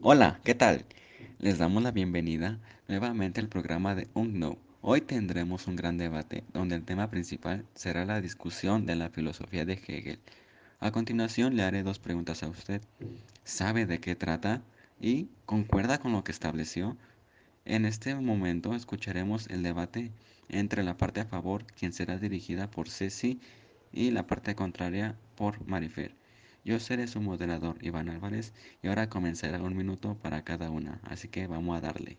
Hola, ¿qué tal? Les damos la bienvenida nuevamente al programa de UNKNOW. Hoy tendremos un gran debate donde el tema principal será la discusión de la filosofía de Hegel. A continuación le haré dos preguntas a usted. ¿Sabe de qué trata? ¿Y concuerda con lo que estableció? En este momento escucharemos el debate entre la parte a favor, quien será dirigida por Ceci, y la parte contraria por Marifer. Yo seré su moderador, Iván Álvarez, y ahora comenzará un minuto para cada una, así que vamos a darle.